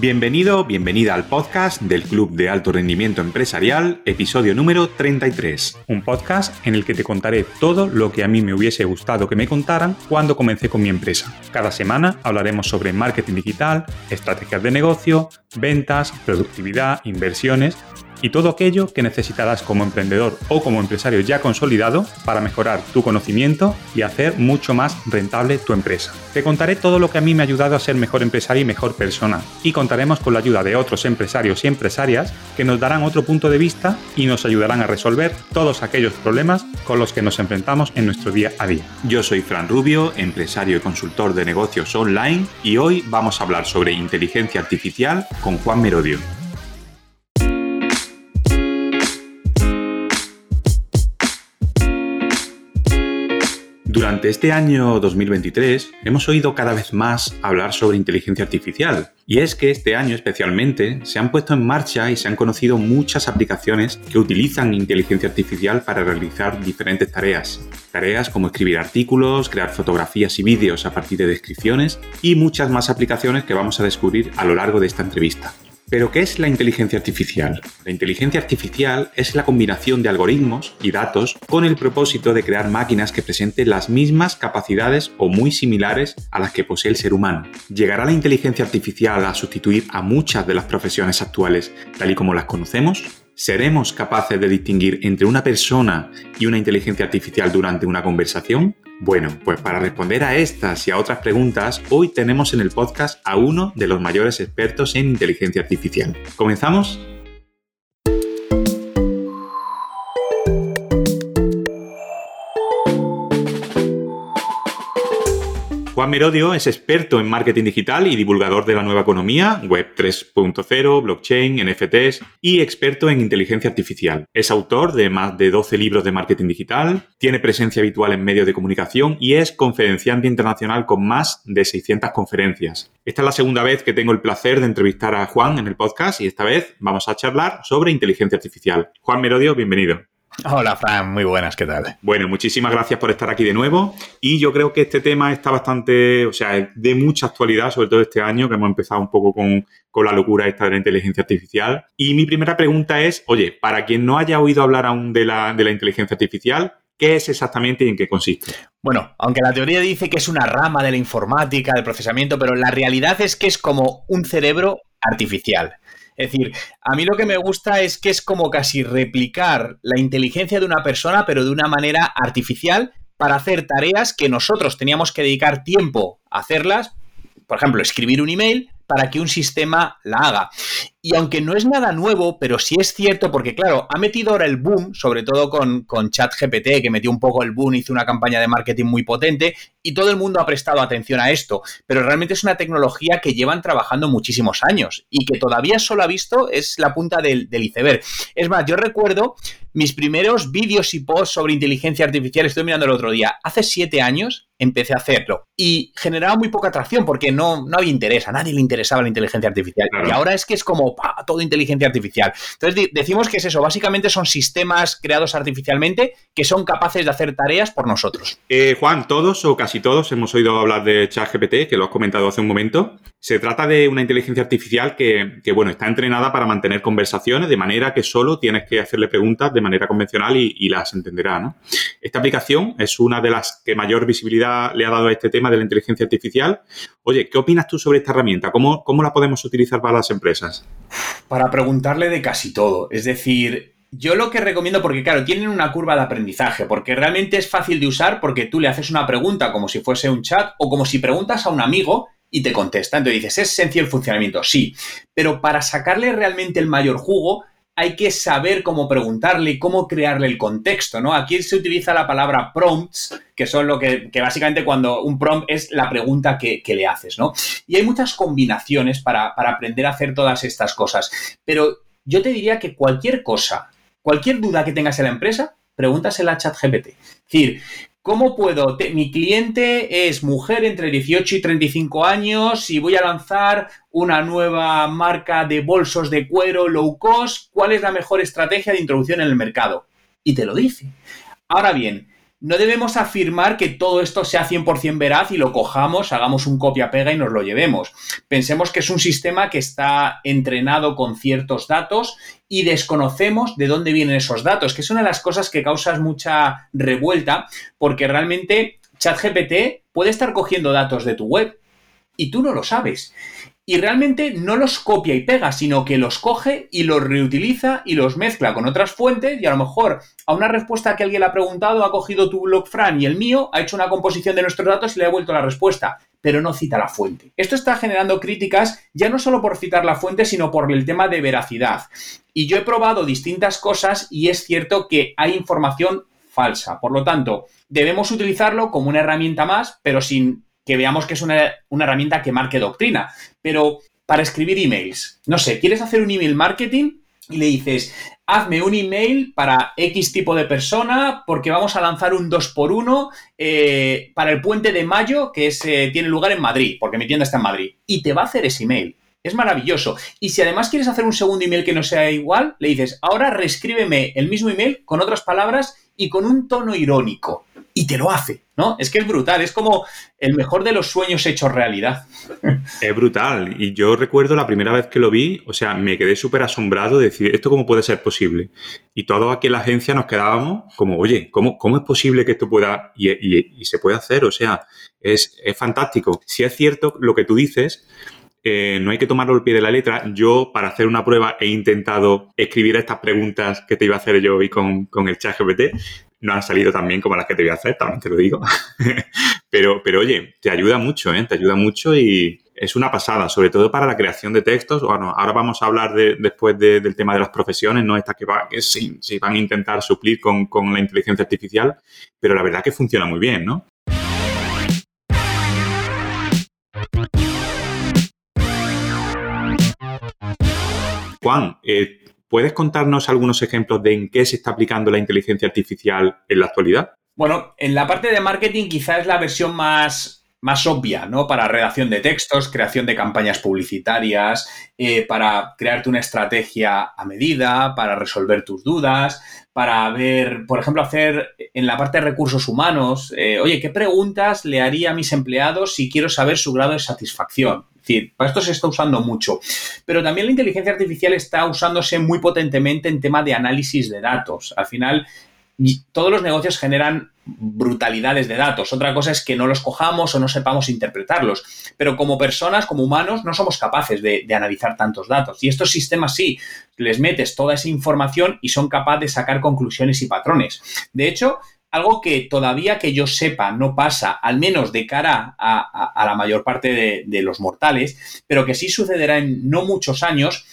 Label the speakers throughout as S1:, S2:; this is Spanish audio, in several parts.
S1: Bienvenido, bienvenida al podcast del Club de Alto Rendimiento Empresarial, episodio número 33. Un podcast en el que te contaré todo lo que a mí me hubiese gustado que me contaran cuando comencé con mi empresa. Cada semana hablaremos sobre marketing digital, estrategias de negocio, ventas, productividad, inversiones y todo aquello que necesitarás como emprendedor o como empresario ya consolidado para mejorar tu conocimiento y hacer mucho más rentable tu empresa. Te contaré todo lo que a mí me ha ayudado a ser mejor empresario y mejor persona y contaremos con la ayuda de otros empresarios y empresarias que nos darán otro punto de vista y nos ayudarán a resolver todos aquellos problemas con los que nos enfrentamos en nuestro día a día. Yo soy Fran Rubio, empresario y consultor de negocios online y hoy vamos a hablar sobre inteligencia artificial con Juan Merodio. Durante este año 2023 hemos oído cada vez más hablar sobre inteligencia artificial y es que este año especialmente se han puesto en marcha y se han conocido muchas aplicaciones que utilizan inteligencia artificial para realizar diferentes tareas. Tareas como escribir artículos, crear fotografías y vídeos a partir de descripciones y muchas más aplicaciones que vamos a descubrir a lo largo de esta entrevista. Pero, ¿qué es la inteligencia artificial? La inteligencia artificial es la combinación de algoritmos y datos con el propósito de crear máquinas que presenten las mismas capacidades o muy similares a las que posee el ser humano. ¿Llegará la inteligencia artificial a sustituir a muchas de las profesiones actuales tal y como las conocemos? ¿Seremos capaces de distinguir entre una persona y una inteligencia artificial durante una conversación? Bueno, pues para responder a estas y a otras preguntas, hoy tenemos en el podcast a uno de los mayores expertos en inteligencia artificial. ¿Comenzamos? Juan Merodio es experto en marketing digital y divulgador de la nueva economía, Web 3.0, blockchain, NFTs y experto en inteligencia artificial. Es autor de más de 12 libros de marketing digital, tiene presencia habitual en medios de comunicación y es conferenciante internacional con más de 600 conferencias. Esta es la segunda vez que tengo el placer de entrevistar a Juan en el podcast y esta vez vamos a charlar sobre inteligencia artificial. Juan Merodio, bienvenido.
S2: Hola, Fran, muy buenas, ¿qué tal?
S1: Bueno, muchísimas gracias por estar aquí de nuevo. Y yo creo que este tema está bastante, o sea, de mucha actualidad, sobre todo este año, que hemos empezado un poco con, la locura esta de la inteligencia artificial. Y mi primera pregunta es, oye, para quien no haya oído hablar aún de la, de la inteligencia artificial, ¿Qué es exactamente y en qué consiste?
S2: Bueno, aunque la teoría dice que es una rama de la informática, del procesamiento, pero la realidad es que es como un cerebro artificial. Es decir, a mí lo que me gusta es que es como casi replicar la inteligencia de una persona, pero de una manera artificial, para hacer tareas que nosotros teníamos que dedicar tiempo a hacerlas. Por ejemplo, escribir un email, para que un sistema la haga. Y aunque no es nada nuevo, pero sí es cierto, porque claro, ha metido ahora el boom, sobre todo con, con ChatGPT, que metió un poco el boom, hizo una campaña de marketing muy potente, y todo el mundo ha prestado atención a esto. Pero realmente es una tecnología que llevan trabajando muchísimos años y que todavía solo ha visto es la punta del, del iceberg. Es más, yo recuerdo mis primeros vídeos y posts sobre inteligencia artificial, estoy mirando el otro día, hace siete años empecé a hacerlo y generaba muy poca atracción porque no, no había interés, a nadie le interesaba la inteligencia artificial. Y ahora es que es como todo inteligencia artificial. Entonces decimos que es eso, básicamente son sistemas creados artificialmente que son capaces de hacer tareas por nosotros.
S1: Eh, Juan, todos o casi todos hemos oído hablar de ChatGPT, que lo has comentado hace un momento. Se trata de una inteligencia artificial que, bueno, está entrenada para mantener conversaciones de manera que solo tienes que hacerle preguntas de manera convencional y, las entenderá. Esta aplicación es una de las que mayor visibilidad le ha dado a este tema de la inteligencia artificial. Oye, ¿qué opinas tú sobre esta herramienta? ¿Cómo, cómo la podemos utilizar para las empresas?
S2: Para preguntarle de casi todo. Es decir, yo lo que recomiendo, porque claro, tienen una curva de aprendizaje, porque realmente es fácil de usar porque tú le haces una pregunta como si fuese un chat o como si preguntas a un amigo y te contesta. Entonces dices, ¿es sencillo el funcionamiento? Sí, pero para sacarle realmente el mayor jugo hay que saber cómo preguntarle y cómo crearle el contexto, ¿no? Aquí se utiliza la palabra prompts, que son lo que, básicamente cuando un prompt es la pregunta que, le haces, ¿no? Y hay muchas combinaciones para, para aprender a hacer todas estas cosas, pero yo te diría que cualquier cosa, cualquier duda que tengas en la empresa, pregúntasela a ChatGPT. Es decir, ¿Cómo puedo? mi cliente es mujer entre 18 y 35 años y voy a lanzar una nueva marca de bolsos de cuero low cost. ¿Cuál es la mejor estrategia de introducción en el mercado? Y te lo dice. Ahora bien, no debemos afirmar que todo esto sea 100% veraz y lo cojamos, hagamos un copia-pega y nos lo llevemos. Pensemos que es un sistema que está entrenado con ciertos datos y desconocemos de dónde vienen esos datos, que es una de las cosas que causa mucha revuelta, porque realmente ChatGPT puede estar cogiendo datos de tu web y tú no lo sabes y realmente no los copia y pega, sino que los coge y los reutiliza y los mezcla con otras fuentes y a lo mejor a una respuesta que alguien le ha preguntado ha cogido tu blog Fran y el mío, ha hecho una composición de nuestros datos y le ha devuelto la respuesta, pero no cita la fuente. Esto está generando críticas ya no solo por citar la fuente, sino por el tema de veracidad. Y yo he probado distintas cosas y es cierto que hay información falsa. Por lo tanto, debemos utilizarlo como una herramienta más, pero sin que veamos que es una, herramienta que marque doctrina. Pero para escribir emails, no sé, ¿quieres hacer un email marketing? Y le dices, hazme un email para X tipo de persona porque vamos a lanzar un 2x1 eh, para el puente de mayo que eh, tiene lugar en Madrid, porque mi tienda está en Madrid. Y te va a hacer ese email. Es maravilloso. Y si además quieres hacer un segundo email que no sea igual, le dices, ahora reescríbeme el mismo email con otras palabras y con un tono irónico. Y te lo hace, ¿no? Es que es brutal, es como el mejor de los sueños hechos realidad.
S1: Es brutal. Y yo recuerdo la primera vez que lo vi, o sea, me quedé súper asombrado de decir, ¿esto cómo puede ser posible? Y todos aquí en la agencia nos quedábamos como, oye, ¿cómo, cómo es posible que esto pueda y, y, se puede hacer? O sea, es, es fantástico. Si es cierto lo que tú dices, eh, no hay que tomarlo al pie de la letra. Yo, para hacer una prueba, he intentado escribir estas preguntas que te iba a hacer yo hoy con, con el chat GPT. No han salido tan bien como las que te voy a hacer, también te lo digo. pero, pero oye, te ayuda mucho, ¿eh? Te ayuda mucho y es una pasada, sobre todo para la creación de textos. Bueno, ahora vamos a hablar después del tema de las profesiones, ¿no? Estas que, va, que sí, van a intentar suplir con, con la inteligencia artificial, pero la verdad que funciona muy bien, ¿no? Juan, eh, ¿puedes contarnos algunos ejemplos de en qué se está aplicando la inteligencia artificial en la actualidad?
S2: Bueno, en la parte de marketing quizás es la versión más, más obvia, ¿no? Para redacción de textos, creación de campañas publicitarias, eh, para crearte una estrategia a medida, para resolver tus dudas, para ver, por ejemplo, hacer en la parte de recursos humanos, eh, oye, ¿qué preguntas le haría a mis empleados si quiero saber su grado de satisfacción? Decir, para esto se está usando mucho. Pero también la inteligencia artificial está usándose muy potentemente en tema de análisis de datos. Al final, todos los negocios generan brutalidades de datos. Otra cosa es que no los cojamos o no sepamos interpretarlos. Pero como personas, como humanos, no somos capaces de, analizar tantos datos. Y estos sistemas sí, les metes toda esa información y son capaces de sacar conclusiones y patrones. De hecho, algo que todavía que yo sepa no pasa, al menos de cara a, la mayor parte de, los mortales, pero que sí sucederá en no muchos años,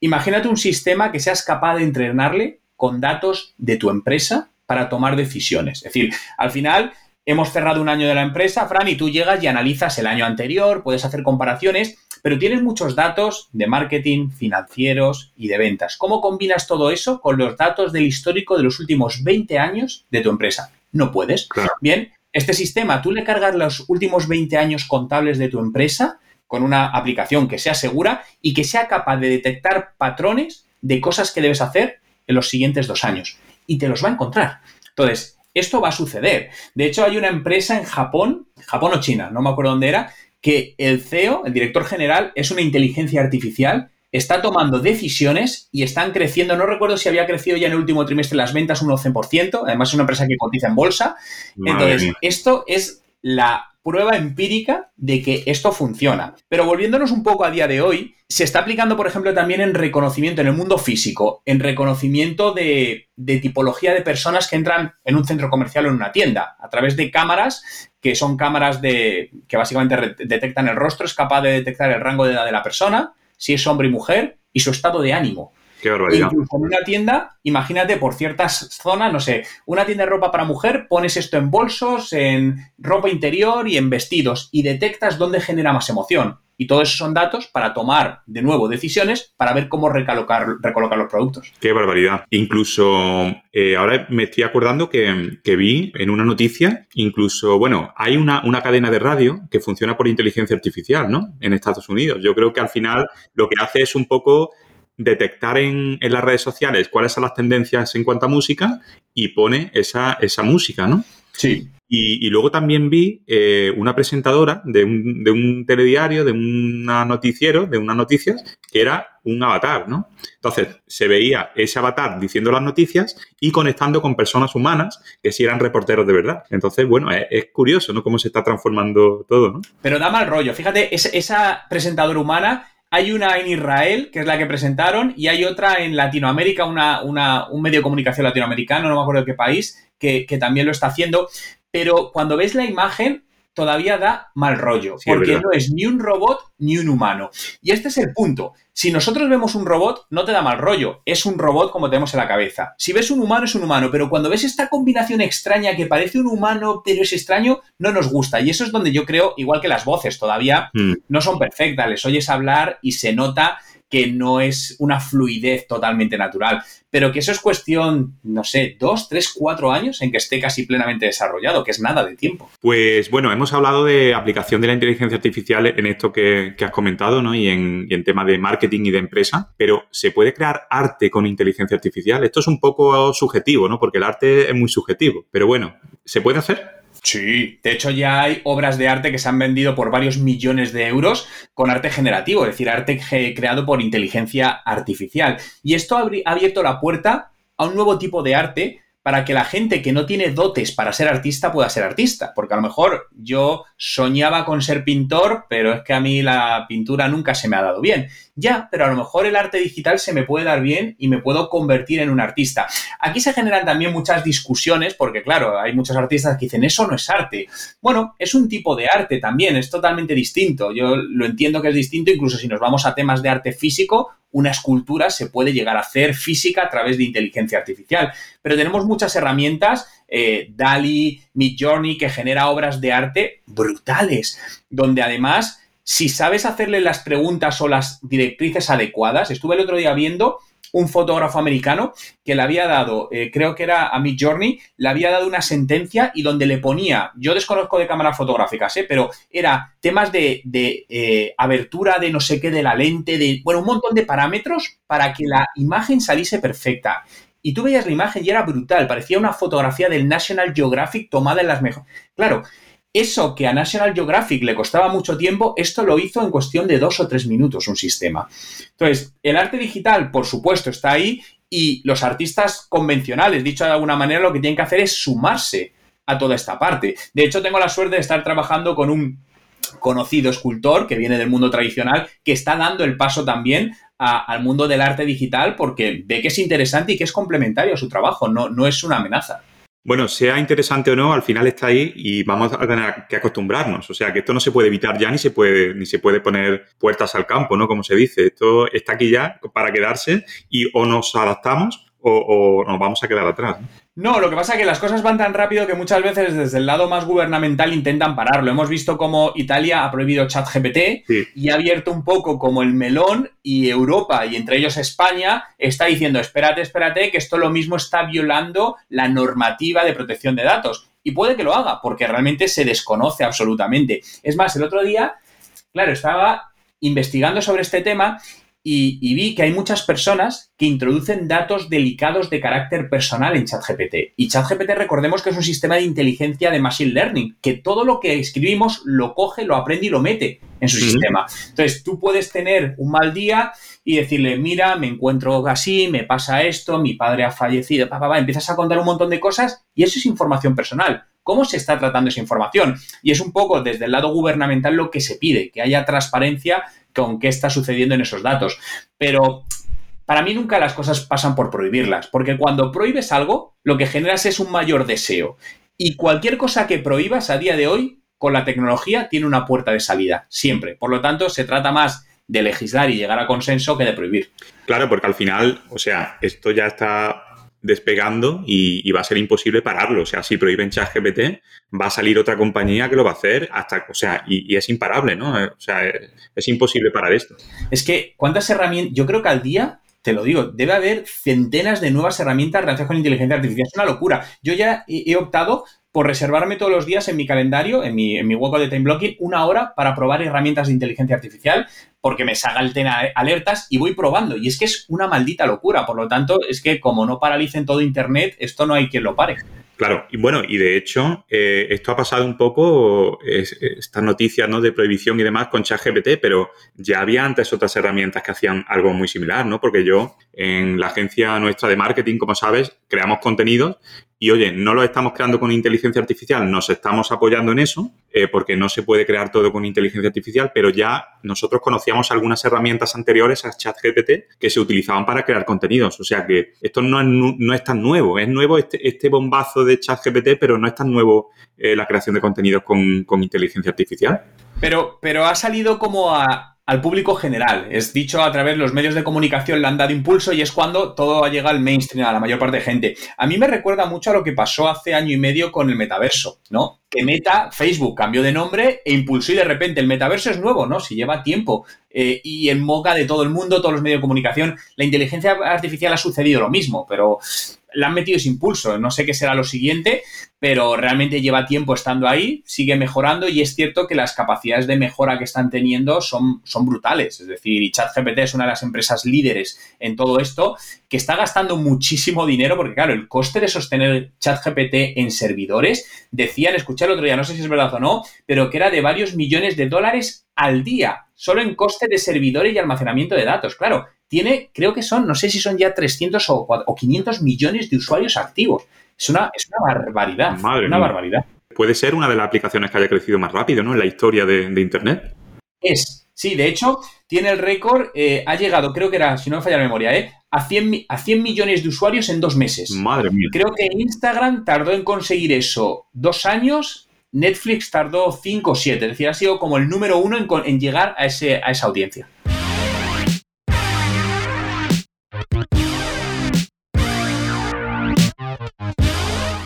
S2: imagínate un sistema que seas capaz de entrenarle con datos de tu empresa para tomar decisiones. Es decir, al final hemos cerrado un año de la empresa, Fran, y tú llegas y analizas el año anterior, puedes hacer comparaciones pero tienes muchos datos de marketing, financieros y de ventas. ¿Cómo combinas todo eso con los datos del histórico de los últimos 20 años de tu empresa? No puedes. Bien, este sistema, tú le cargas los últimos 20 años contables de tu empresa con una aplicación que sea segura y que sea capaz de detectar patrones de cosas que debes hacer en los siguientes dos años. Y te los va a encontrar. Entonces, esto va a suceder. De hecho, hay una empresa en Japón, Japón o China, no me acuerdo dónde era, que el CEO, el director general, es una inteligencia artificial, está tomando decisiones y están creciendo. No recuerdo si había crecido ya en el último trimestre las ventas un 11%, además es una empresa que cotiza en bolsa. Entonces, esto es la prueba empírica de que esto funciona. Pero volviéndonos un poco a día de hoy, se está aplicando, por ejemplo, también en reconocimiento en el mundo físico, en reconocimiento de, tipología de personas que entran en un centro comercial o en una tienda, a través de cámaras que son cámaras de, que básicamente detectan el rostro, es capaz de detectar el rango de edad de la persona, si es hombre y mujer, y su estado de ánimo.
S1: Qué barbaridad.
S2: Incluso en una tienda, imagínate por ciertas zonas, no sé, una tienda de ropa para mujer, pones esto en bolsos, en ropa interior y en vestidos y detectas dónde genera más emoción. Y todo eso son datos para tomar de nuevo decisiones para ver cómo recolocar, recolocar los productos.
S1: Qué barbaridad. Incluso eh, ahora me estoy acordando que, vi en una noticia, incluso, bueno, hay una, una, cadena de radio que funciona por inteligencia artificial, ¿no? En Estados Unidos. Yo creo que al final lo que hace es un poco detectar en, las redes sociales cuáles son las tendencias en cuanto a música y pone esa, esa música, ¿no?
S2: Sí.
S1: Y, luego también vi eh, una presentadora de un, de un telediario, de un noticiero, de unas noticias, que era un avatar, ¿no? Entonces, se veía ese avatar diciendo las noticias y conectando con personas humanas que sí eran reporteros de verdad. Entonces, bueno, es, curioso, ¿no? Cómo se está transformando todo, ¿no?
S2: Pero da mal rollo. Fíjate, esa presentadora humana hay una en Israel, que es la que presentaron, y hay otra en Latinoamérica, una, un medio de comunicación latinoamericano, no me acuerdo de qué país, que, que, también lo está haciendo. Pero cuando ves la imagen todavía da mal rollo, porque no es ni un robot ni un humano. Y este es el punto. Si nosotros vemos un robot, no te da mal rollo, es un robot como tenemos en la cabeza. Si ves un humano, es un humano, pero cuando ves esta combinación extraña que parece un humano, pero es extraño, no nos gusta. Y eso es donde yo creo, igual que las voces todavía mm. no son perfectas, les oyes hablar y se nota que no es una fluidez totalmente natural, pero que eso es cuestión, no sé, dos, tres, cuatro años en que esté casi plenamente desarrollado, que es nada de tiempo.
S1: Pues bueno, hemos hablado de aplicación de la inteligencia artificial en esto que, has comentado, ¿no? Y en, y en tema de marketing y de empresa, pero ¿se puede crear arte con inteligencia artificial? Esto es un poco subjetivo, ¿no? Porque el arte es muy subjetivo, pero bueno, ¿se puede hacer?
S2: Sí, de hecho ya hay obras de arte que se han vendido por varios millones de euros con arte generativo, es decir, arte creado por inteligencia artificial. Y esto ha abierto la puerta a un nuevo tipo de arte para que la gente que no tiene dotes para ser artista pueda ser artista. Porque a lo mejor yo soñaba con ser pintor, pero es que a mí la pintura nunca se me ha dado bien. Ya, pero a lo mejor el arte digital se me puede dar bien y me puedo convertir en un artista. Aquí se generan también muchas discusiones porque, claro, hay muchos artistas que dicen, eso no es arte. Bueno, es un tipo de arte también, es totalmente distinto. Yo lo entiendo que es distinto, incluso si nos vamos a temas de arte físico, una escultura se puede llegar a hacer física a través de inteligencia artificial. Pero tenemos muchas herramientas, eh, DALI, Midjourney, que genera obras de arte brutales, donde además si sabes hacerle las preguntas o las directrices adecuadas, estuve el otro día viendo un fotógrafo americano que le había dado, eh, creo que era a Mid Journey, le había dado una sentencia y donde le ponía, yo desconozco de cámaras fotográficas, ¿eh? pero era temas de, de eh, abertura de no sé qué de la lente, de, bueno, un montón de parámetros para que la imagen saliese perfecta. Y tú veías la imagen y era brutal, parecía una fotografía del National Geographic tomada en las mejores. Claro, eso que a National Geographic le costaba mucho tiempo, esto lo hizo en cuestión de dos o tres minutos un sistema. Entonces, el arte digital, por supuesto, está ahí y los artistas convencionales, dicho de alguna manera, lo que tienen que hacer es sumarse a toda esta parte. De hecho, tengo la suerte de estar trabajando con un conocido escultor que viene del mundo tradicional, que está dando el paso también al mundo del arte digital porque ve que es interesante y que es complementario a su trabajo, no, no es una amenaza.
S1: Bueno, sea interesante o no, al final está ahí y vamos a tener que acostumbrarnos. O sea, que esto no se puede evitar ya ni se puede, ni se puede poner puertas al campo, ¿no? Como se dice. Esto está aquí ya para quedarse y o nos adaptamos o, nos vamos a quedar atrás.
S2: ¿no? lo que pasa es que las cosas van tan rápido que muchas veces desde el lado más gubernamental intentan pararlo. Hemos visto cómo Italia ha prohibido ChatGPT y ha abierto un poco como el melón y Europa y entre ellos España está diciendo, espérate, espérate, que esto lo mismo está violando la normativa de protección de datos. Y puede que lo haga, porque realmente se desconoce absolutamente. Es más, el otro día, claro, estaba investigando sobre este tema y, vi que hay muchas personas que introducen datos delicados de carácter personal en ChatGPT. Y ChatGPT recordemos que es un sistema de inteligencia de Machine Learning, que todo lo que escribimos lo coge, lo aprende y lo mete en su sistema. Entonces tú puedes tener un mal día y decirle, mira, me encuentro así, me pasa esto, mi padre ha fallecido, papá, empiezas a contar un montón de cosas y eso es información personal. ¿Cómo se está tratando esa información? Y es un poco desde el lado gubernamental lo que se pide, que haya transparencia con qué está sucediendo en esos datos. Pero para mí nunca las cosas pasan por prohibirlas, porque cuando prohíbes algo, lo que generas es un mayor deseo. Y cualquier cosa que prohíbas a día de hoy, con la tecnología, tiene una puerta de salida, siempre. Por lo tanto, se trata más de legislar y llegar a consenso que de prohibir.
S1: Claro, porque al final, o sea, esto ya está despegando y, va a ser imposible pararlo. O sea, si prohíben ChatGPT, va a salir otra compañía que lo va a hacer hasta, o sea, y, es imparable, ¿no? O sea, es, imposible parar esto.
S2: Es que, ¿cuántas herramientas? Yo creo que al día te lo digo, debe haber centenas de nuevas herramientas relacionadas con inteligencia artificial. Es una locura. Yo ya he, optado por reservarme todos los días en mi calendario, en mi, hueco de time blocking, una hora para probar herramientas de inteligencia artificial, porque me salten alertas y voy probando. Y es que es una maldita locura. Por lo tanto, es que como no paralicen todo Internet, esto no hay quien lo pare.
S1: Claro, y bueno, y de hecho, eh, esto ha pasado un poco, estas noticias ¿no? de prohibición y demás con ChatGPT, pero ya había antes otras herramientas que hacían algo muy similar, ¿no? Porque yo, en la agencia nuestra de marketing, como sabes, creamos contenidos y oye, no lo estamos creando con inteligencia artificial, nos estamos apoyando en eso, eh, porque no se puede crear todo con inteligencia artificial, pero ya nosotros conocíamos algunas herramientas anteriores a ChatGPT que se utilizaban para crear contenidos. O sea que esto no es, no es tan nuevo, es nuevo este, este bombazo de ChatGPT, pero no es tan nuevo eh, la creación de contenidos con, con inteligencia artificial.
S2: Pero, pero ha salido como a, al público general. Es dicho a través de los medios de comunicación, le han dado impulso y es cuando todo ha llegado al mainstream, a la mayor parte de gente. A mí me recuerda mucho a lo que pasó hace año y medio con el metaverso, ¿no? Que Meta, Facebook cambió de nombre e impulsó y de repente el metaverso es nuevo, ¿no? Si lleva tiempo eh, y en boca de todo el mundo, todos los medios de comunicación, la inteligencia artificial ha sucedido lo mismo, pero le han metido ese impulso. No sé qué será lo siguiente, pero realmente lleva tiempo estando ahí, sigue mejorando y es cierto que las capacidades de mejora que están teniendo son, son brutales. Es decir, ChatGPT es una de las empresas líderes en todo esto que está gastando muchísimo dinero porque, claro, el coste de sostener ChatGPT en servidores, decían, escuché el otro día, no sé si es verdad o no, pero que era de varios millones de dólares al día, solo en coste de servidores y almacenamiento de datos. Claro, tiene, creo que son, no sé si son ya 300 o, 500 millones de usuarios activos. Es una, es una barbaridad. una barbaridad.
S1: Puede ser una de las aplicaciones que haya crecido más rápido, ¿no? En la historia de, Internet.
S2: Es, sí, de hecho, tiene el récord, eh, ha llegado, creo que era, si no me falla la memoria, ¿eh? a, 100, a 100 millones de usuarios en dos meses.
S1: Madre mía.
S2: Creo que Instagram tardó en conseguir eso dos años, Netflix tardó cinco o siete, es decir, ha sido como el número uno en, en llegar a, ese, a esa audiencia.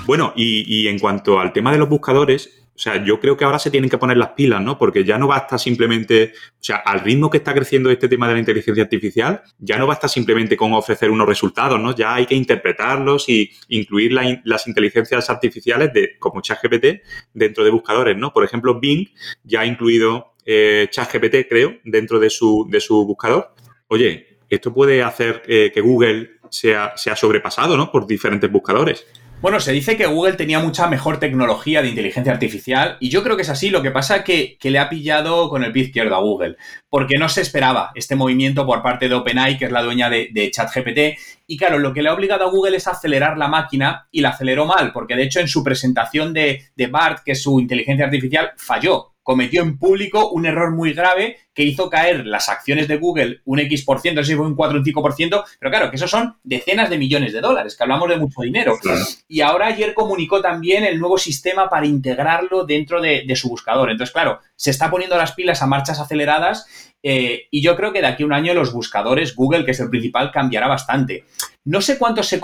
S1: Bueno, y, en cuanto al tema de los buscadores, o sea, yo creo que ahora se tienen que poner las pilas, ¿no? Porque ya no basta simplemente, o sea, al ritmo que está creciendo este tema de la inteligencia artificial, ya no basta simplemente con ofrecer unos resultados, ¿no? Ya hay que interpretarlos y incluir las inteligencias artificiales de, como ChatGPT dentro de buscadores, ¿no? Por ejemplo, Bing ya ha incluido eh, ChatGPT, creo, dentro de su, de su buscador. Oye, esto puede hacer eh, que Google sea, sea sobrepasado, ¿no? Por diferentes buscadores.
S2: Bueno, se dice que Google tenía mucha mejor tecnología de inteligencia artificial y yo creo que es así. Lo que pasa es que, le ha pillado con el pie izquierdo a Google, porque no se esperaba este movimiento por parte de OpenAI, que es la dueña de, ChatGPT. Y claro, lo que le ha obligado a Google es acelerar la máquina y la aceleró mal, porque de hecho en su presentación de, de BART, que es su inteligencia artificial, falló cometió en público un error muy grave que hizo caer las acciones de Google un X%, por ciento, no sé si fue un 4 o un 5%, pero claro, que eso son decenas de millones de dólares, que hablamos de mucho dinero. Y ahora ayer comunicó también el nuevo sistema para integrarlo dentro de, de su buscador. Entonces, claro, se está poniendo las pilas a marchas aceleradas eh, y yo creo que de aquí a un año los buscadores, Google, que es el principal, cambiará bastante. No sé cuánto se,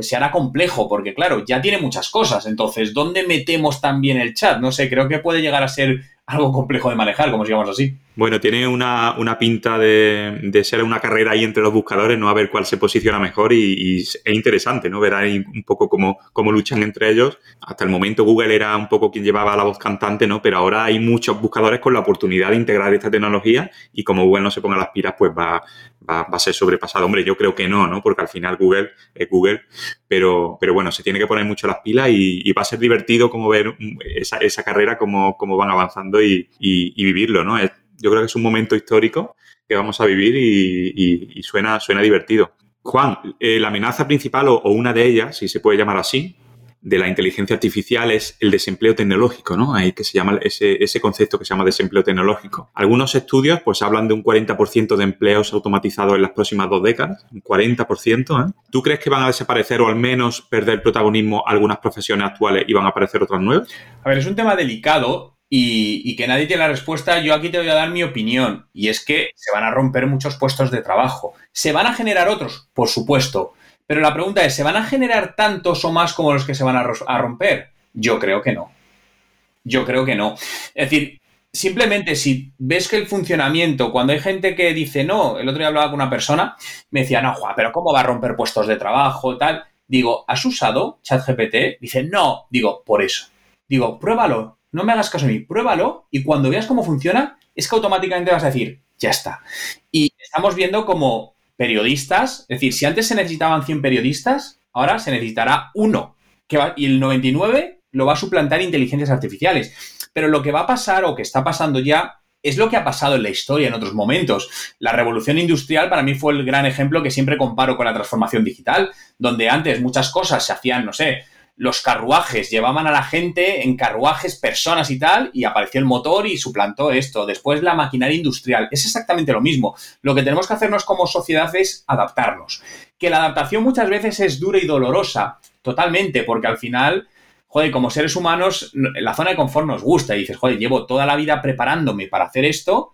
S2: se hará complejo, porque claro, ya tiene muchas cosas. Entonces, ¿dónde metemos también el chat? No sé, creo que puede llegar a ser algo complejo de manejar, como digamos así.
S1: Bueno, tiene una, pinta de, ser una carrera ahí entre los buscadores, ¿no? A ver cuál se posiciona mejor y, es interesante, ¿no? Ver ahí un poco cómo, cómo, luchan entre ellos. Hasta el momento Google era un poco quien llevaba la voz cantante, ¿no? Pero ahora hay muchos buscadores con la oportunidad de integrar esta tecnología y como Google no se ponga las pilas, pues va, va, a ser sobrepasado. Hombre, yo creo que no, ¿no? Porque al final Google es Google, pero, pero bueno, se tiene que poner mucho las pilas y, va a ser divertido como ver esa, esa carrera, cómo, cómo van avanzando y, y vivirlo, ¿no? Yo creo que es un momento histórico que vamos a vivir y, suena, suena divertido. Juan, eh, la amenaza principal, o, una de ellas, si se puede llamar así, de la inteligencia artificial es el desempleo tecnológico, ¿no? Ahí que se llama ese, ese concepto que se llama desempleo tecnológico. Algunos estudios pues hablan de un 40% de empleos automatizados en las próximas dos décadas, un 40%. ¿eh? ¿Tú crees que van a desaparecer o al menos perder protagonismo algunas profesiones actuales y van a aparecer otras nuevas?
S2: A ver, es un tema delicado y, que nadie tiene la respuesta, yo aquí te voy a dar mi opinión. Y es que se van a romper muchos puestos de trabajo. ¿Se van a generar otros? Por supuesto. Pero la pregunta es, ¿se van a generar tantos o más como los que se van a, romper? Yo creo que no. Yo creo que no. Es decir, simplemente si ves que el funcionamiento, cuando hay gente que dice, no, el otro día hablaba con una persona, me decía, no, Juan, pero ¿cómo va a romper puestos de trabajo? Tal. Digo, ¿has usado ChatGPT? Dice, no. Digo, por eso. Digo, pruébalo no me hagas caso a mí, pruébalo y cuando veas cómo funciona, es que automáticamente vas a decir, ya está. Y estamos viendo como periodistas, es decir, si antes se necesitaban 100 periodistas, ahora se necesitará uno. que va, y el 99 lo va a suplantar inteligencias artificiales. Pero lo que va a pasar o que está pasando ya es lo que ha pasado en la historia en otros momentos. La revolución industrial para mí fue el gran ejemplo que siempre comparo con la transformación digital, donde antes muchas cosas se hacían, no sé, los carruajes llevaban a la gente en carruajes, personas y tal, y apareció el motor y suplantó esto. Después la maquinaria industrial. Es exactamente lo mismo. Lo que tenemos que hacernos como sociedad es adaptarnos. Que la adaptación muchas veces es dura y dolorosa, totalmente, porque al final, joder, como seres humanos, la zona de confort nos gusta y dices, joder, llevo toda la vida preparándome para hacer esto,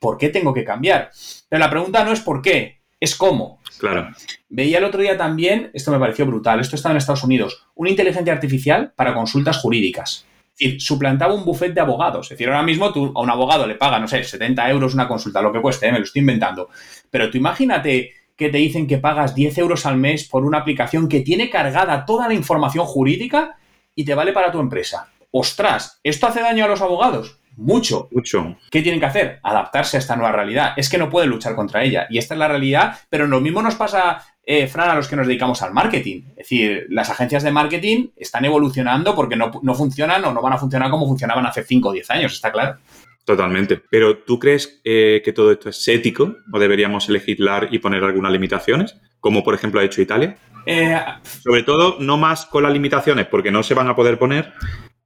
S2: ¿por qué tengo que cambiar? Pero la pregunta no es por qué, es cómo.
S1: Claro.
S2: Veía el otro día también, esto me pareció brutal, esto estaba en Estados Unidos, una inteligencia artificial para consultas jurídicas. Es decir, suplantaba un buffet de abogados. Es decir, ahora mismo tú a un abogado le pagas, no sé, 70 euros una consulta, lo que cueste, ¿eh? me lo estoy inventando. Pero tú imagínate que te dicen que pagas 10 euros al mes por una aplicación que tiene cargada toda la información jurídica y te vale para tu empresa. Ostras, ¿esto hace daño a los abogados? Mucho.
S1: Mucho.
S2: ¿Qué tienen que hacer? Adaptarse a esta nueva realidad. Es que no pueden luchar contra ella. Y esta es la realidad, pero lo mismo nos pasa, eh, Fran, a los que nos dedicamos al marketing. Es decir, las agencias de marketing están evolucionando porque no, funcionan o no van a funcionar como funcionaban hace 5 o 10 años, está claro.
S1: Totalmente. Pero ¿tú crees eh, que todo esto es ético o deberíamos legislar y poner algunas limitaciones? Como por ejemplo ha hecho Italia. Eh, Sobre todo, no más con las limitaciones, porque no se van a poder poner,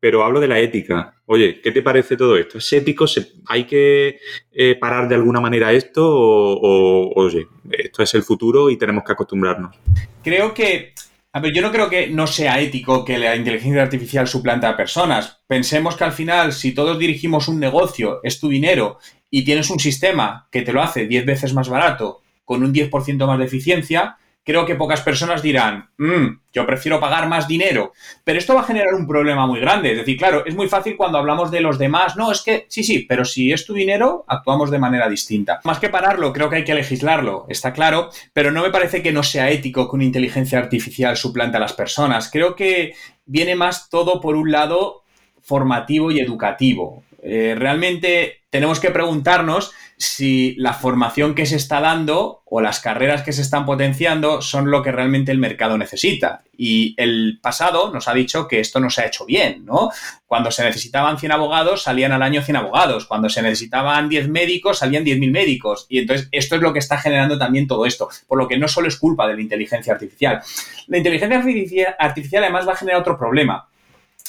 S1: pero hablo de la ética. Oye, ¿qué te parece todo esto? ¿Es ético? ¿Hay que eh, parar de alguna manera esto? O, oye, esto es el futuro y tenemos que acostumbrarnos.
S2: Creo que. A ver, yo no creo que no sea ético que la inteligencia artificial suplante a personas. Pensemos que al final, si todos dirigimos un negocio, es tu dinero y tienes un sistema que te lo hace 10 veces más barato, con un 10% más de eficiencia, creo que pocas personas dirán, mm, yo prefiero pagar más dinero. Pero esto va a generar un problema muy grande. Es decir, claro, es muy fácil cuando hablamos de los demás. No, es que sí, sí, pero si es tu dinero, actuamos de manera distinta. Más que pararlo, creo que hay que legislarlo, está claro, pero no me parece que no sea ético que una inteligencia artificial suplante a las personas. Creo que viene más todo por un lado formativo y educativo. Eh, realmente tenemos que preguntarnos si la formación que se está dando o las carreras que se están potenciando son lo que realmente el mercado necesita. Y el pasado nos ha dicho que esto no se ha hecho bien, ¿no? Cuando se necesitaban 100 abogados, salían al año 100 abogados. Cuando se necesitaban 10 médicos, salían 10.000 médicos. Y entonces esto es lo que está generando también todo esto. Por lo que no solo es culpa de la inteligencia artificial. La inteligencia artificial además va a generar otro problema.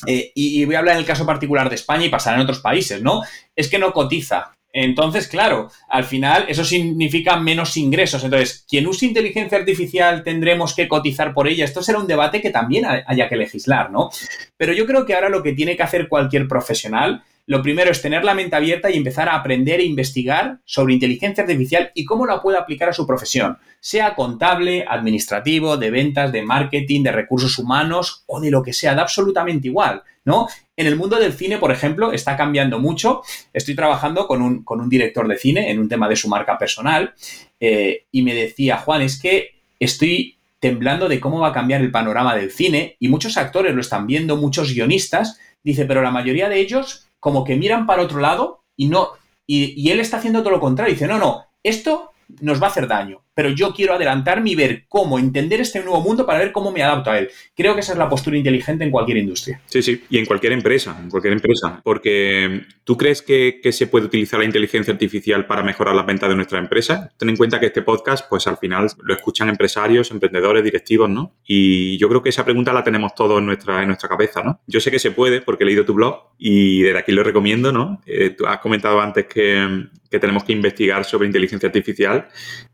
S2: Eh, y, voy a hablar en el caso particular de España y pasar en otros países, ¿no? Es que no cotiza. Entonces, claro, al final eso significa menos ingresos. Entonces, quien use inteligencia artificial tendremos que cotizar por ella. Esto será un debate que también haya que legislar, ¿no? Pero yo creo que ahora lo que tiene que hacer cualquier profesional lo primero es tener la mente abierta y empezar a aprender e investigar sobre inteligencia artificial y cómo la puede aplicar a su profesión, sea contable, administrativo, de ventas, de marketing, de recursos humanos o de lo que sea, da absolutamente igual, ¿no? En el mundo del cine, por ejemplo, está cambiando mucho. Estoy trabajando con un, con un director de cine en un tema de su marca personal eh, y me decía, Juan, es que estoy temblando de cómo va a cambiar el panorama del cine y muchos actores lo están viendo, muchos guionistas, dice, pero la mayoría de ellos como que miran para otro lado y no. Y, él está haciendo todo lo contrario. Dice, no, no, esto nos va a hacer daño pero yo quiero adelantarme y ver cómo entender este nuevo mundo para ver cómo me adapto a él. Creo que esa es la postura inteligente en cualquier industria.
S1: Sí, sí, y en cualquier empresa, en cualquier empresa, porque ¿tú crees que, se puede utilizar la inteligencia artificial para mejorar las ventas de nuestra empresa? Ten en cuenta que este podcast, pues al final lo escuchan empresarios, emprendedores, directivos, ¿no? Y yo creo que esa pregunta la tenemos todos en nuestra, cabeza, ¿no? Yo sé que se puede porque he leído tu blog y desde aquí lo recomiendo, ¿no? Eh, tú has comentado antes que, que tenemos que investigar sobre inteligencia artificial.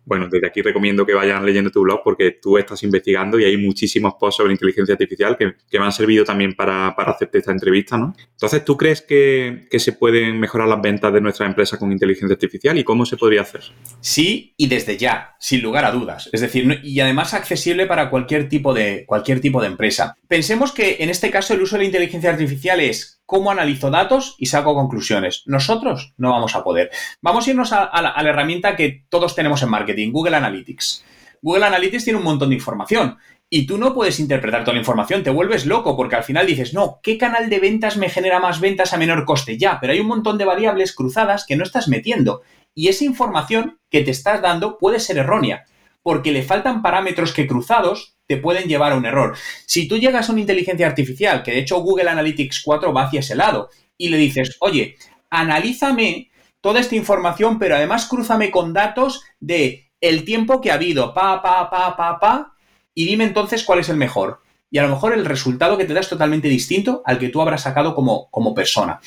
S1: Bueno, desde aquí recomiendo que vayan leyendo tu blog porque tú estás investigando y hay muchísimos posts sobre inteligencia artificial que, me han servido también para, para, hacerte esta entrevista, ¿no? Entonces, ¿tú crees que, se pueden mejorar las ventas de nuestra empresa con inteligencia artificial y cómo se podría hacer?
S2: Sí, y desde ya, sin lugar a dudas. Es decir, y además accesible para cualquier tipo de, cualquier tipo de empresa. Pensemos que en este caso el uso de la inteligencia artificial es cómo analizo datos y saco conclusiones. Nosotros no vamos a poder. Vamos a irnos a, la, herramienta que todos tenemos en marketing, Google Analytics. Google Analytics tiene un montón de información y tú no puedes interpretar toda la información, te vuelves loco porque al final dices, no, ¿qué canal de ventas me genera más ventas a menor coste? Ya, pero hay un montón de variables cruzadas que no estás metiendo y esa información que te estás dando puede ser errónea. porque le faltan parámetros que cruzados te pueden llevar a un error. Si tú llegas a una inteligencia artificial, que de hecho Google Analytics 4 va hacia ese lado, y le dices, oye, analízame toda esta información, pero además crúzame con datos de el tiempo que ha habido, pa, pa, pa, pa, pa, y dime entonces cuál es el mejor. Y a lo mejor el resultado que te da es totalmente distinto al que tú habrás sacado como, como persona.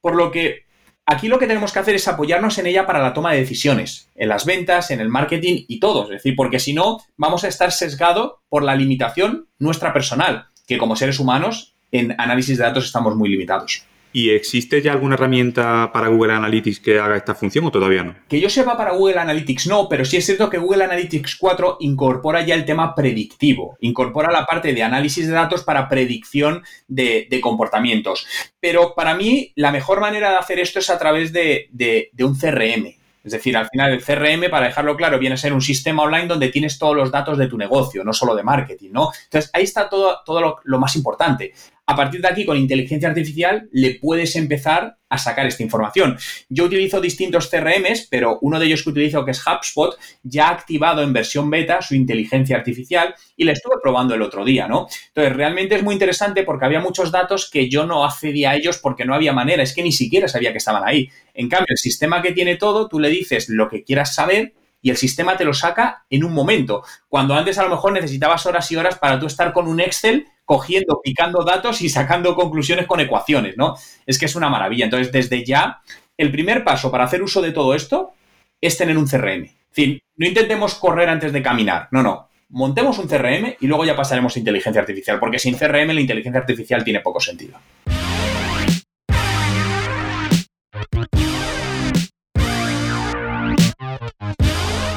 S2: Por lo que Aquí lo que tenemos que hacer es apoyarnos en ella para la toma de decisiones, en las ventas, en el marketing y todo. Es decir, porque si no, vamos a estar sesgado por la limitación nuestra personal, que como seres humanos en análisis de datos estamos muy limitados.
S1: ¿Y existe ya alguna herramienta para Google Analytics que haga esta función o todavía no?
S2: Que yo sepa para Google Analytics no, pero sí es cierto que Google Analytics 4 incorpora ya el tema predictivo, incorpora la parte de análisis de datos para predicción de, comportamientos. Pero para mí la mejor manera de hacer esto es a través de, un CRM. Es decir, al final el CRM, para dejarlo claro, viene a ser un sistema online donde tienes todos los datos de tu negocio, no solo de marketing, ¿no? Entonces, ahí está todo lo, más importante. A partir de aquí, con inteligencia artificial, le puedes empezar a sacar esta información. Yo utilizo distintos CRMs, pero uno de ellos que utilizo, que es HubSpot, ya ha activado en versión beta su inteligencia artificial y la estuve probando el otro día, ¿no? Entonces, realmente es muy interesante porque había muchos datos que yo no accedía a ellos porque no había manera, es que ni siquiera sabía que estaban ahí. En cambio, el sistema que tiene todo, tú le dices lo que quieras saber y el sistema te lo saca en un momento. Cuando antes a lo mejor necesitabas horas y horas para tú estar con un Excel cogiendo, picando datos y sacando conclusiones con ecuaciones, ¿no? Es que es una maravilla. Entonces, desde ya, el primer paso para hacer uso de todo esto es tener un CRM. En fin, no intentemos correr antes de caminar, no, no. Montemos un CRM y luego ya pasaremos a inteligencia artificial, porque sin CRM la inteligencia artificial tiene poco sentido.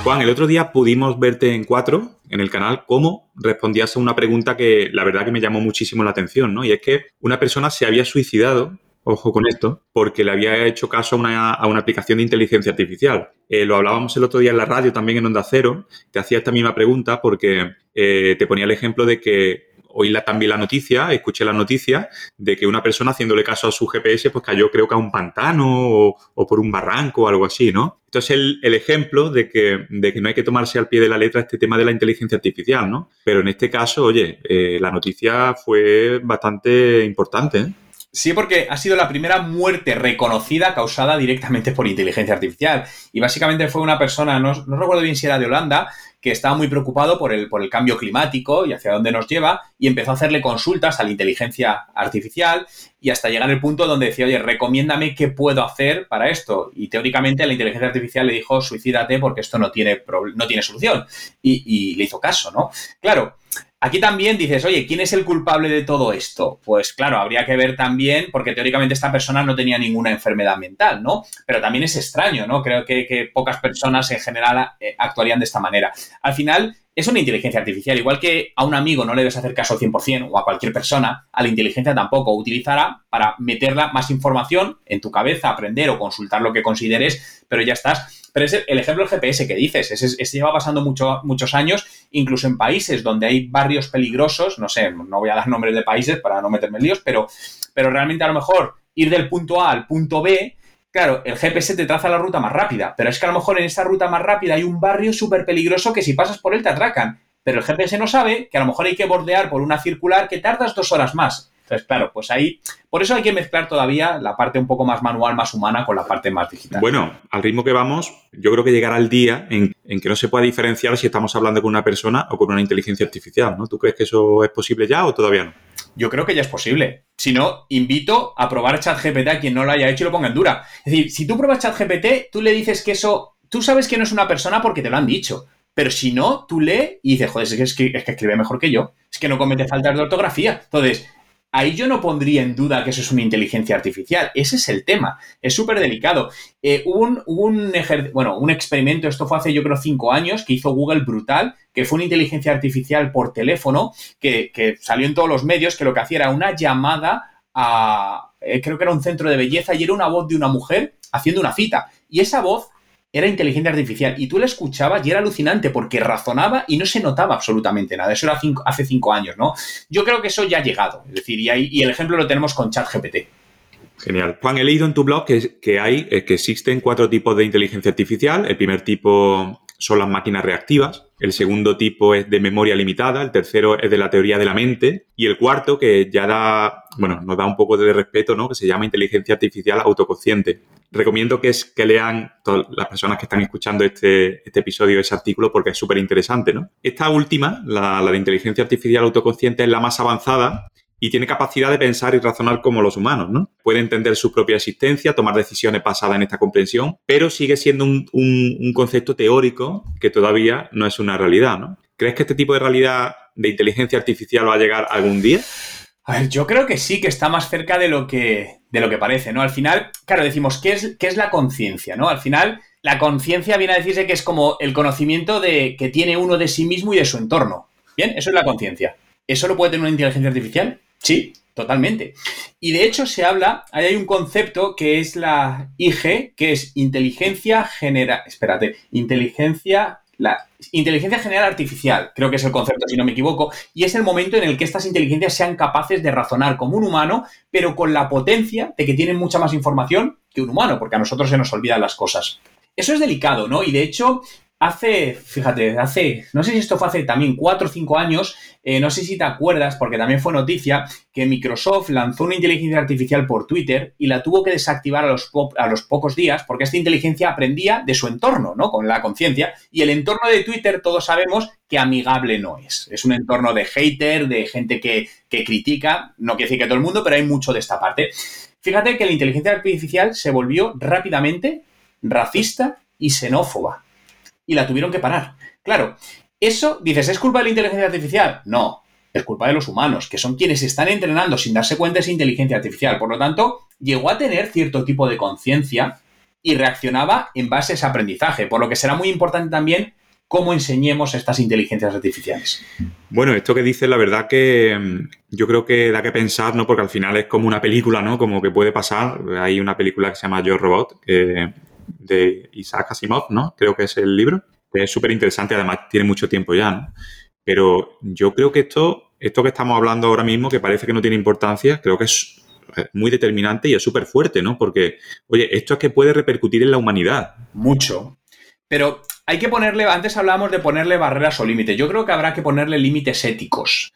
S1: Juan, el otro día pudimos verte en cuatro, en el canal, cómo respondías a una pregunta que la verdad que me llamó muchísimo la atención, ¿no? Y es que una persona se había suicidado, ojo con esto, porque le había hecho caso a una, aplicación de inteligencia artificial. Eh, lo hablábamos el otro día en la radio, también en Onda Cero, te hacía esta misma pregunta porque eh, te ponía el ejemplo de que oí también la noticia, escuché la noticia de que una persona haciéndole caso a su GPS pues cayó creo que a un pantano o, por un barranco o algo así, ¿no? Entonces el, el ejemplo de que, de que, no hay que tomarse al pie de la letra este tema de la inteligencia artificial, ¿no? Pero en este caso, oye, eh, la noticia fue bastante importante. ¿eh?
S2: Sí, porque ha sido la primera muerte reconocida causada directamente por inteligencia artificial. Y básicamente fue una persona, no, no recuerdo bien si era de Holanda, que estaba muy preocupado por el, por el cambio climático y hacia dónde nos lleva, y empezó a hacerle consultas a la inteligencia artificial y hasta llegar al punto donde decía, oye, recomiéndame qué puedo hacer para esto. Y teóricamente la inteligencia artificial le dijo, suicídate porque esto no tiene, no tiene solución. Y, y le hizo caso, ¿no? Claro, Aquí también dices, oye, ¿quién es el culpable de todo esto? Pues claro, habría que ver también, porque teóricamente esta persona no tenía ninguna enfermedad mental, ¿no? Pero también es extraño, ¿no? Creo que, pocas personas en general eh, actuarían de esta manera. Al final, es una inteligencia artificial. Igual que a un amigo no le debes hacer caso al 100% o a cualquier persona, a la inteligencia tampoco. Utilizará para meterla más información en tu cabeza, aprender o consultar lo que consideres, pero ya estás pero es el ejemplo del GPS que dices, ese, lleva pasando mucho, muchos años, incluso en países donde hay barrios peligrosos, no sé, no voy a dar nombres de países para no meterme en líos, pero, pero realmente a lo mejor ir del punto A al punto B, claro, el GPS te traza la ruta más rápida, pero es que a lo mejor en esa ruta más rápida hay un barrio súper peligroso que si pasas por él te atracan, pero el GPS no sabe que a lo mejor hay que bordear por una circular que tardas dos horas más. Entonces, claro, pues ahí, por eso hay que mezclar todavía la parte un poco más manual, más humana, con la parte más digital.
S1: Bueno, al ritmo que vamos, yo creo que llegará el día en, que no se pueda diferenciar si estamos hablando con una persona o con una inteligencia artificial, ¿no? ¿Tú crees que eso es posible ya o todavía no?
S2: Yo creo que ya es posible. Si no, invito a probar ChatGPT a quien no lo haya hecho y lo ponga en dura. Es decir, si tú pruebas ChatGPT, tú le dices que eso, tú sabes que no es una persona porque te lo han dicho. Pero si no, tú lee y dices, joder, es que, es que escribe mejor que yo. Es que no comete faltas de ortografía. Entonces, ahí yo no pondría en duda que eso es una inteligencia artificial. Ese es el tema. Es súper delicado. Eh, un, bueno, un experimento, esto fue hace yo creo cinco años, que hizo Google brutal, que fue una inteligencia artificial por teléfono, que, salió en todos los medios, que lo que hacía era una llamada a, eh, creo que era un centro de belleza y era una voz de una mujer haciendo una cita. Y esa voz era inteligencia artificial y tú la escuchabas y era alucinante porque razonaba y no se notaba absolutamente nada. Eso era hace cinco años, ¿no? Yo creo que eso ya ha llegado. Es decir, y, y el ejemplo lo tenemos con ChatGPT.
S1: Genial. Juan, he leído en tu blog que, que hay, eh, que existen cuatro tipos de inteligencia artificial. El primer tipo son las máquinas reactivas, el segundo tipo es de memoria limitada, el tercero es de la teoría de la mente y el cuarto que ya da, bueno, nos da un poco de respeto, ¿no? Que se llama inteligencia artificial autoconsciente. Recomiendo que, es, que lean todas las personas que están escuchando este, este episodio, ese artículo, porque es súper interesante, ¿no? Esta última, la, la de inteligencia artificial autoconsciente, es la más avanzada y tiene capacidad de pensar y razonar como los humanos, ¿no? Puede entender su propia existencia, tomar decisiones basadas en esta comprensión, pero sigue siendo un, un, concepto teórico que todavía no es una realidad, ¿no? ¿Crees que este tipo de realidad de inteligencia artificial va a llegar algún día?
S2: A ver, yo creo que sí, que está más cerca de lo que, de lo que parece, ¿no? Al final, claro, decimos, ¿qué es, qué es la conciencia, ¿no? Al final, la conciencia viene a decirse que es como el conocimiento de, que tiene uno de sí mismo y de su entorno. Bien, eso es la conciencia. ¿Eso lo puede tener una inteligencia artificial? Sí, totalmente. Y de hecho se habla, hay un concepto que es la IG, que es inteligencia general, espérate, inteligencia, la inteligencia general artificial, creo que es el concepto, si no me equivoco, y es el momento en el que estas inteligencias sean capaces de razonar como un humano, pero con la potencia de que tienen mucha más información que un humano, porque a nosotros se nos olvidan las cosas. Eso es delicado, ¿no? Y de hecho, Hace, fíjate, hace, no sé si esto fue hace también cuatro o cinco años, eh, no sé si te acuerdas, porque también fue noticia, que Microsoft lanzó una inteligencia artificial por Twitter y la tuvo que desactivar a los, a los pocos días porque esta inteligencia aprendía de su entorno, ¿no? Con la conciencia. Y el entorno de Twitter todos sabemos que amigable no es. Es un entorno de hater, de gente que, que critica, no quiere decir que todo el mundo, pero hay mucho de esta parte. Fíjate que la inteligencia artificial se volvió rápidamente racista y xenófoba y la tuvieron que parar. Claro, eso, dices, ¿es culpa de la inteligencia artificial? No, es culpa de los humanos, que son quienes están entrenando sin darse cuenta esa inteligencia artificial. Por lo tanto, llegó a tener cierto tipo de conciencia y reaccionaba en base a ese aprendizaje, por lo que será muy importante también cómo enseñemos estas inteligencias artificiales.
S1: Bueno, esto que dices, la verdad que mm, yo creo que da que pensar, ¿no? Porque al final es como una película, ¿no? Como que puede pasar. Hay una película que se llama Yo Robot, que de Isaac Asimov, ¿no? Creo que es el libro, es súper interesante, además tiene mucho tiempo ya, ¿no? Pero yo creo que esto, esto que estamos hablando ahora mismo, que parece que no tiene importancia, creo que es muy determinante y es súper fuerte, ¿no? Porque, oye, esto es que puede repercutir en la humanidad.
S2: Mucho. Pero hay que ponerle, antes hablábamos de ponerle barreras o límites. Yo creo que habrá que ponerle límites éticos.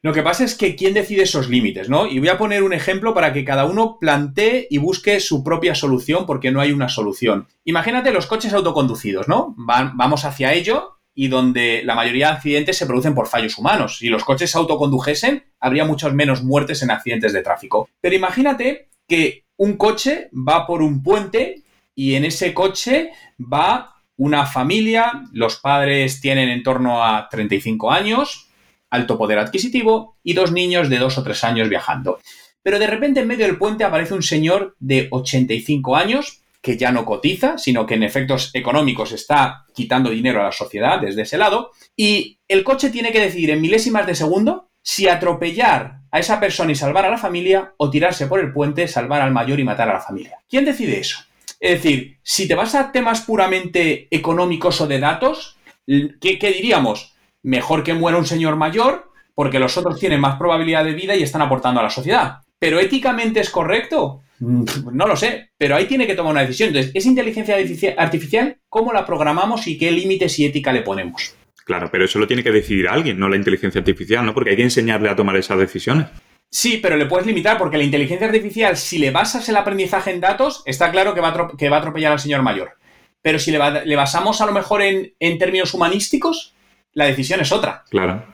S2: Lo que pasa es que quién decide esos límites, ¿no? Y voy a poner un ejemplo para que cada uno plantee y busque su propia solución, porque no hay una solución. Imagínate los coches autoconducidos, ¿no? vamos hacia ello y donde la mayoría de accidentes se producen por fallos humanos. Si los coches se autocondujesen, habría muchas menos muertes en accidentes de tráfico. Pero imagínate que un coche va por un puente y en ese coche va una familia, los padres tienen en torno a 35 años, alto poder adquisitivo y dos niños de dos o tres años viajando. Pero de repente en medio del puente aparece un señor de 85 años que ya no cotiza, sino que en efectos económicos está quitando dinero a la sociedad desde ese lado, y el coche tiene que decidir en milésimas de segundo si atropellar a esa persona y salvar a la familia o tirarse por el puente, salvar al mayor y matar a la familia. ¿Quién decide eso? Es decir, si te vas a temas puramente económicos o de datos, ¿qué, qué diríamos? Mejor que muera un señor mayor porque los otros tienen más probabilidad de vida y están aportando a la sociedad. ¿Pero éticamente es correcto? Mm, no lo sé, pero ahí tiene que tomar una decisión. Entonces, ¿es inteligencia artificial? ¿Cómo la programamos y qué límites y ética le ponemos?
S1: Claro, pero eso lo tiene que decidir alguien, no la inteligencia artificial, ¿no? Porque hay que enseñarle a tomar esas decisiones.
S2: Sí, pero le puedes limitar porque la inteligencia artificial, si le basas el aprendizaje en datos, está claro que va a, que va a atropellar al señor mayor. Pero si le, basamos a lo mejor en, en términos humanísticos, la decisión es otra.
S1: Claro.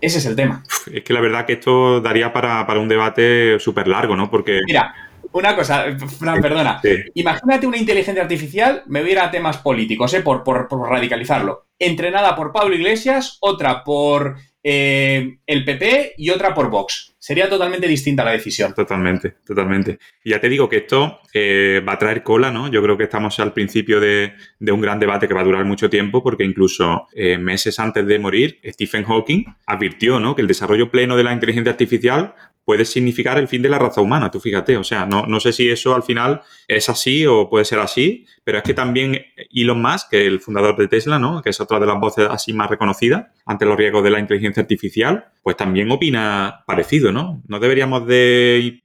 S2: Ese es el tema.
S1: Es que la verdad que esto daría para, un debate súper largo, ¿no? Porque...
S2: Mira, una cosa, Fran, perdona. Imagínate una inteligencia artificial, me voy a ir a temas políticos, ¿eh? por, por, radicalizarlo. Entrenada por Pablo Iglesias, otra por eh, el PP y otra por Vox. Sería totalmente distinta la decisión.
S1: Totalmente, totalmente. Y ya te digo que esto eh, va a traer cola, ¿no? Yo creo que estamos al principio de, un gran debate que va a durar mucho tiempo, porque incluso eh, meses antes de morir, Stephen Hawking advirtió, ¿no? Que el desarrollo pleno de la inteligencia artificial puede significar el fin de la raza humana, tú fíjate, o sea, no, no sé si eso al final es así o puede ser así, pero es que también Elon Musk, que el fundador de Tesla, ¿no? que es otra de las voces así más reconocidas ante los riesgos de la inteligencia artificial, pues también opina parecido, ¿no? ¿No deberíamos de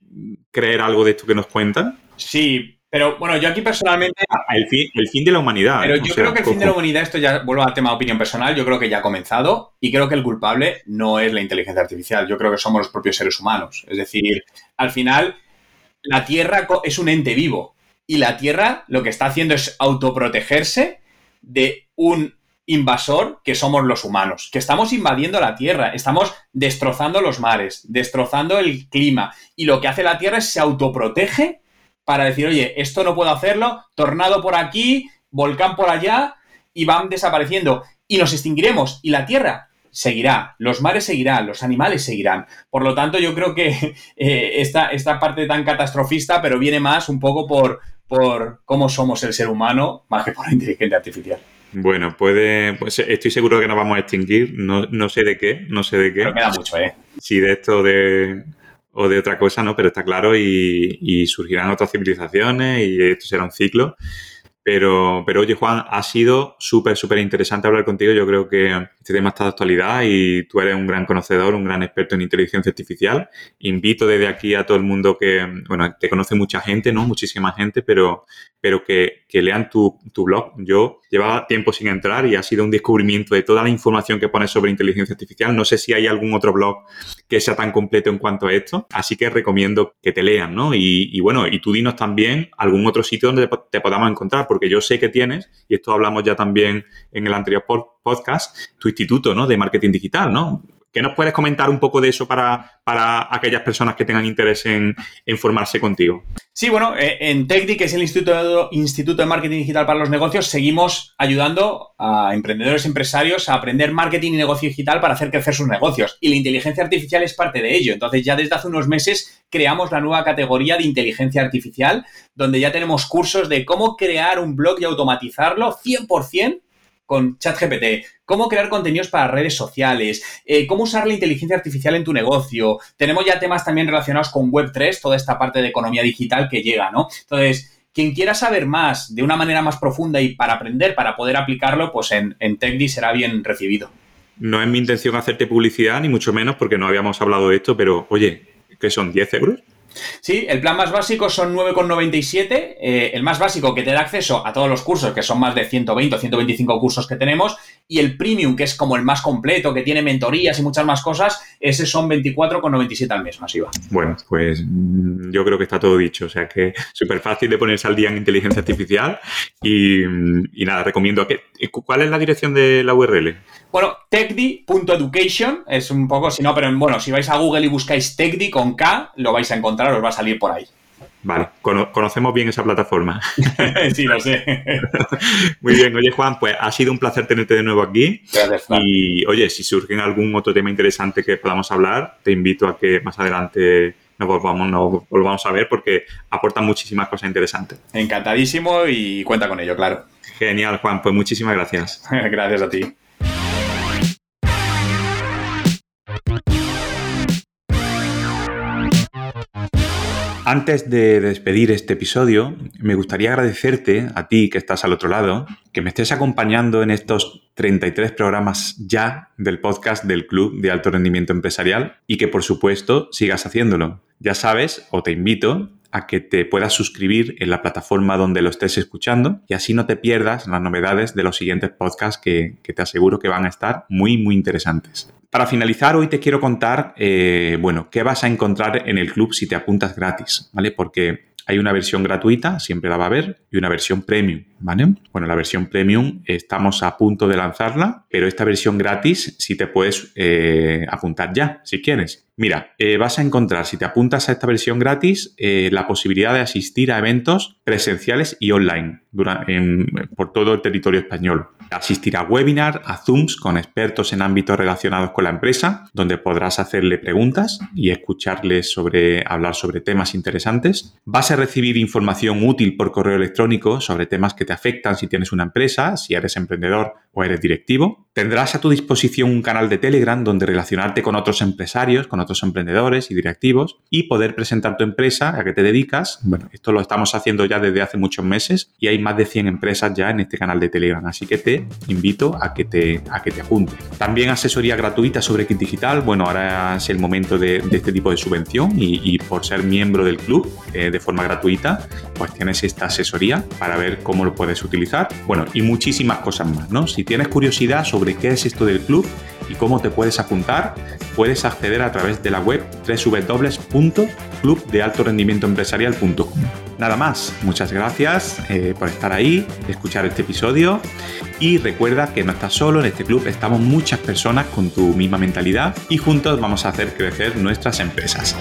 S1: creer algo de esto que nos cuentan?
S2: Sí, Pero bueno, yo aquí personalmente.
S1: Ah, el fin, el fin de la humanidad.
S2: Pero yo creo que el fin de la humanidad, esto ya vuelvo al tema de opinión personal, yo creo que ya ha comenzado y creo que el culpable no es la inteligencia artificial, yo creo que somos los propios seres humanos. Es decir, al final, la Tierra es un ente vivo y la Tierra lo que está haciendo es autoprotegerse de un invasor que somos los humanos, que estamos invadiendo la Tierra, estamos destrozando los mares, destrozando el clima y lo que hace la Tierra es se autoprotege para decir, oye, esto no puedo hacerlo, tornado por aquí, volcán por allá y van desapareciendo y nos extinguiremos y la Tierra seguirá, los mares seguirán, los animales seguirán. Por lo tanto, yo creo que eh, esta, esta parte tan catastrofista, pero viene más un poco por, por cómo somos el ser humano, más que por la inteligencia artificial.
S1: Bueno, puede, pues estoy seguro de que nos vamos a extinguir, no, no sé de qué, no sé de qué.
S2: Pero queda mucho, ¿eh?
S1: Si de esto de, o de otra cosa, ¿no? Pero está claro y, y surgirán otras civilizaciones y esto será un ciclo. Pero, pero oye, Juan, ha sido súper, súper interesante hablar contigo. Yo creo que este tema está de actualidad y tú eres un gran conocedor, un gran experto en inteligencia artificial. Invito desde aquí a todo el mundo que, bueno, te conoce mucha gente, ¿no? Muchísima gente, pero, pero que, que lean tu, tu, blog. Yo llevaba tiempo sin entrar y ha sido un descubrimiento de toda la información que pones sobre inteligencia artificial. No sé si hay algún otro blog que sea tan completo en cuanto a esto, así que recomiendo que te lean, ¿no? Y, bueno, y tú dinos también algún otro sitio donde te podamos encontrar, porque yo sé que tienes, y esto hablamos ya también en el anterior podcast, tu instituto ¿no? de marketing digital, ¿no? ¿Qué nos puedes comentar un poco de eso para, para aquellas personas que tengan interés en, en formarse contigo?
S2: Sí, bueno, eh, en TechDi, que es el Instituto, Instituto de Marketing Digital para los Negocios, seguimos ayudando a emprendedores empresarios a aprender marketing y negocio digital para hacer crecer sus negocios. Y la inteligencia artificial es parte de ello. Entonces, ya desde hace unos meses creamos la nueva categoría de inteligencia artificial, donde ya tenemos cursos de cómo crear un blog y automatizarlo 100% con ChatGPT, cómo crear contenidos para redes sociales, eh, cómo usar la inteligencia artificial en tu negocio. Tenemos ya temas también relacionados con Web3, toda esta parte de economía digital que llega, ¿no? Entonces, quien quiera saber más de una manera más profunda y para aprender, para poder aplicarlo, pues en, en TechDi será bien recibido.
S1: No es mi intención hacerte publicidad, ni mucho menos, porque no habíamos hablado de esto, pero oye, ¿qué son 10 euros?
S2: Sí, el plan más básico son 9,97. Eh, el más básico que te da acceso a todos los cursos, que son más de 120 o 125 cursos que tenemos. Y el premium, que es como el más completo, que tiene mentorías y muchas más cosas, ese son 24,97 al mes, masiva.
S1: Bueno, pues mm, yo creo que está todo dicho. O sea que súper fácil de ponerse al día en inteligencia artificial. Y, y nada, recomiendo. Que, ¿Cuál es la dirección de la URL?
S2: Bueno, techdi.education es un poco, si no, pero bueno, si vais a Google y buscáis techdi con K, lo vais a encontrar, os va a salir por ahí.
S1: Vale, conocemos bien esa plataforma.
S2: sí, lo sé.
S1: Muy bien, oye Juan, pues ha sido un placer tenerte de nuevo aquí.
S2: Gracias, Juan.
S1: Y oye, si surge algún otro tema interesante que podamos hablar, te invito a que más adelante nos volvamos, nos volvamos a ver porque aportan muchísimas cosas interesantes.
S2: Encantadísimo y cuenta con ello, claro.
S1: Genial, Juan, pues muchísimas gracias.
S2: gracias a ti.
S1: Antes de despedir este episodio, me gustaría agradecerte a ti que estás al otro lado, que me estés acompañando en estos 33 programas ya del podcast del Club de Alto Rendimiento Empresarial y que por supuesto sigas haciéndolo. Ya sabes, o te invito a que te puedas suscribir en la plataforma donde lo estés escuchando y así no te pierdas las novedades de los siguientes podcasts que, te aseguro que van a estar muy, muy interesantes. Para finalizar, hoy te quiero contar, eh, bueno, qué vas a encontrar en el club si te apuntas gratis, ¿vale? Porque hay una versión gratuita, siempre la va a haber, y una versión premium, ¿vale? Bueno, la versión premium estamos a punto de lanzarla, pero esta versión gratis sí te puedes eh, apuntar ya, si quieres. Mira, eh, vas a encontrar, si te apuntas a esta versión gratis, eh, la posibilidad de asistir a eventos presenciales y online por todo el territorio español. Asistir a webinars, a Zooms con expertos en ámbitos relacionados con la empresa, donde podrás hacerle preguntas y escucharles sobre, hablar sobre temas interesantes. Vas a recibir información útil por correo electrónico sobre temas que te afectan si tienes una empresa, si eres emprendedor o eres directivo. Tendrás a tu disposición un canal de Telegram donde relacionarte con otros empresarios, con otros emprendedores y directivos y poder presentar tu empresa a qué te dedicas. Bueno, esto lo estamos haciendo ya desde hace muchos meses y hay más de 100 empresas ya en este canal de Telegram, así que te invito a que te, a que te apuntes. También asesoría gratuita sobre kit digital. Bueno, ahora es el momento de, este tipo de subvención y, por ser miembro del club eh, de forma gratuita, pues tienes esta asesoría para ver cómo lo puedes utilizar. Bueno, y muchísimas cosas más, ¿no? Si tienes curiosidad sobre qué es esto del club y cómo te puedes apuntar, puedes acceder a través de la web www.clubdealtorendimientoempresarial.com. Nada más, muchas gracias eh, por estar ahí, escuchar este episodio y recuerda que no estás solo, en este club estamos muchas personas con tu misma mentalidad y juntos vamos a hacer crecer nuestras empresas.